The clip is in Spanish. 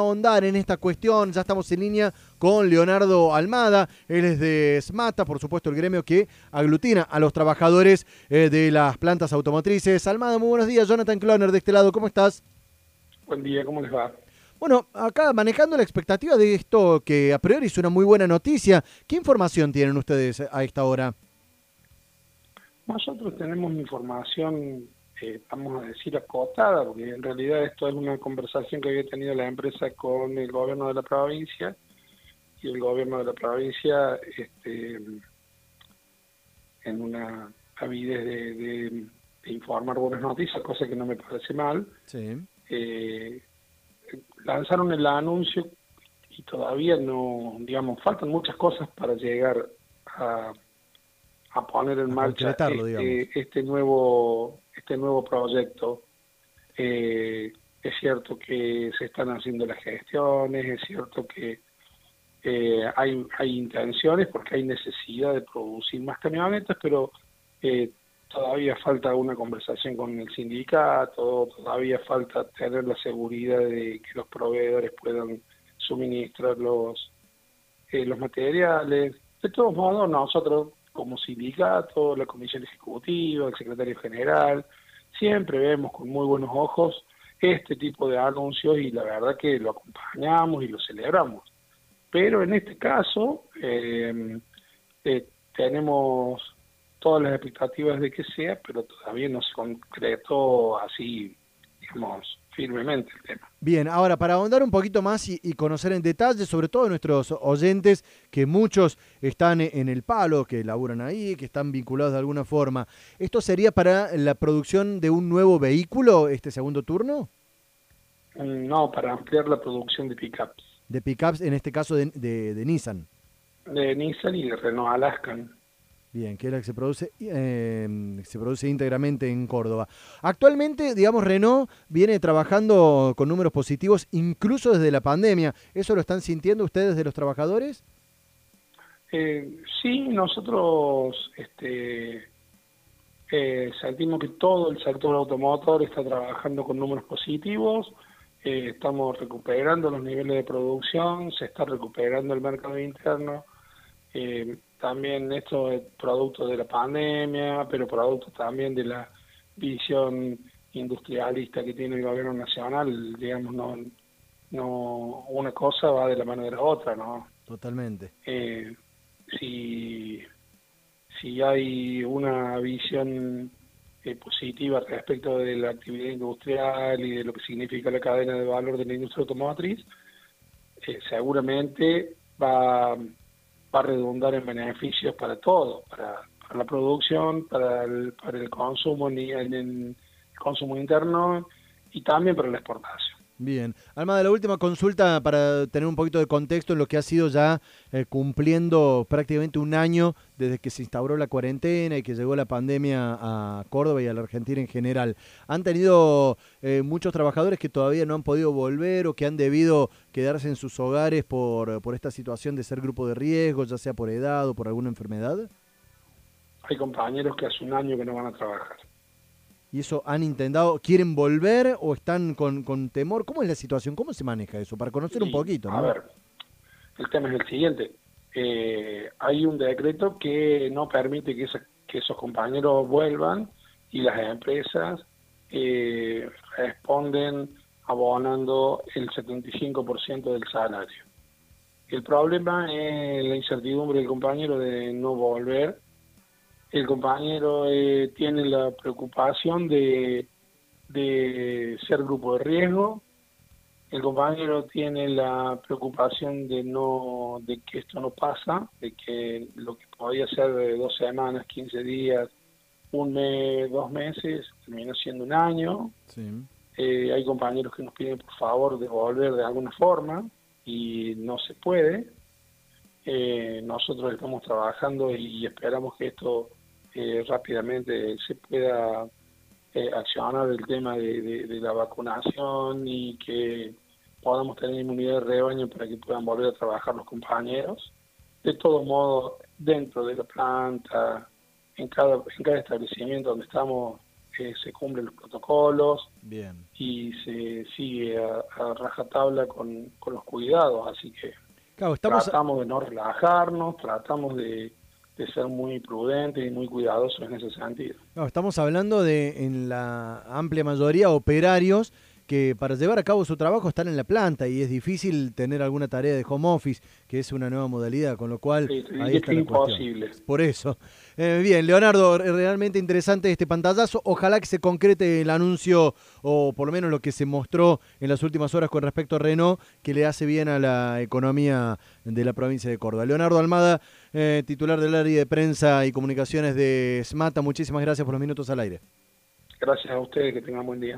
ahondar en esta cuestión. Ya estamos en línea con Leonardo Almada. Él es de SMATA, por supuesto, el gremio que aglutina a los trabajadores eh, de las plantas automotrices. Almada, muy buenos días. Jonathan Cloner, de este lado, ¿cómo estás? Buen día, ¿cómo les va? Bueno, acá manejando la expectativa de esto que a priori es una muy buena noticia. ¿Qué información tienen ustedes a esta hora? Nosotros tenemos información eh, vamos a decir, acotada, porque en realidad esto es una conversación que había tenido la empresa con el gobierno de la provincia y el gobierno de la provincia, este, en una avidez de, informar buenas noticias, cosa que no me parece mal, eh, lanzaron el anuncio y todavía no, digamos, faltan muchas cosas para llegar a, a poner en marcha este, este nuevo este nuevo proyecto. Eh, es cierto que se están haciendo las gestiones, es cierto que eh, hay, hay intenciones porque hay necesidad de producir más camionetas, pero eh, todavía falta una conversación con el sindicato, todavía falta tener la seguridad de que los proveedores puedan suministrar los, los materiales. De todos modos, nosotros como sindicato, la comisión ejecutiva, el secretario general, siempre vemos con muy buenos ojos este tipo de anuncios y la verdad que lo acompañamos y lo celebramos. Pero en este caso eh, eh, tenemos todas las expectativas de que sea, pero todavía no se concretó así, digamos, firmemente el tema. Bien, ahora para ahondar un poquito más y, conocer en detalle, sobre todo nuestros oyentes, que muchos están en el palo, que laburan ahí, que están vinculados de alguna forma, ¿esto sería para la producción de un nuevo vehículo, este segundo turno? Mm, no, para ampliar la producción de pickups. De pickups, en este caso de, de Nissan. De Nissan y de Renault Alaskan. Bien, que es la que se produce, em, se produce íntegramente en Córdoba. Actualmente, digamos, Renault viene trabajando con números positivos incluso desde la pandemia. ¿Eso lo están sintiendo ustedes de los trabajadores? Eh, sí, nosotros este, eh, sentimos que todo el sector automotor está trabajando con números positivos. Eh, estamos recuperando los niveles de producción, se está recuperando el mercado interno. Eh, también esto es producto de la pandemia, pero producto también de la visión industrialista que tiene el gobierno nacional, digamos, no, no una cosa va de la mano de la otra, ¿no? Totalmente. Eh, si, si hay una visión eh, positiva respecto de la actividad industrial y de lo que significa la cadena de valor de la industria automotriz, eh, seguramente va va a redundar en beneficios para todo, para, la producción, para el, para el consumo, en el consumo interno y también para la exportación. Bien. Alma, de la última consulta para tener un poquito de contexto en lo que ha sido ya eh, cumpliendo prácticamente un año desde que se instauró la cuarentena y que llegó la pandemia a Córdoba y a la Argentina en general. ¿Han tenido eh, muchos trabajadores que todavía no han podido volver o que han debido quedarse en sus hogares por, por esta situación de ser grupo de riesgo, ya sea por edad o por alguna enfermedad? Hay compañeros que hace un año que no van a trabajar y eso han intentado, quieren volver o están con, con temor. ¿Cómo es la situación? ¿Cómo se maneja eso? Para conocer un poquito. A ver, el tema es el siguiente. Eh, hay un decreto que no permite que, que esos compañeros vuelvan y las empresas eh, responden abonando el 75% del salario. El problema es la incertidumbre del compañero de no volver el compañero eh, tiene la preocupación de, de ser grupo de riesgo, el compañero tiene la preocupación de no de que esto no pasa, de que lo que podía ser de dos semanas, 15 días, un mes, dos meses, termina siendo un año. Eh, hay compañeros que nos piden por favor de volver de alguna forma y no se puede. Eh, nosotros estamos trabajando y esperamos que esto rápidamente se pueda eh, accionar el tema de, la vacunación y que podamos tener inmunidad de rebaño para que puedan volver a trabajar los compañeros. De todos modos, dentro de la planta, en cada, en cada establecimiento donde estamos eh, se cumplen los protocolos Bien. y se sigue a, a rajatabla con, con los cuidados, así que Claro, estamos, tratamos de no relajarnos, tratamos de, de ser muy prudentes y muy cuidadosos en ese sentido. claro, estamos hablando de, en la amplia mayoría, operarios que para llevar a cabo su trabajo están en la planta y es difícil tener alguna tarea de home office, que es una nueva modalidad, con lo cual Sí, ahí está la es cuestión. Por eso. Eh, bien, Leonardo, realmente interesante este pantallazo. Ojalá que se concrete el anuncio, o por lo menos lo que se mostró en las últimas horas con respecto a Renault, que le hace bien a la economía de la provincia de Córdoba. Leonardo Almada, eh, titular del área de prensa y comunicaciones de SMATA, muchísimas gracias por los minutos al aire. Gracias a ustedes, que tengan buen día.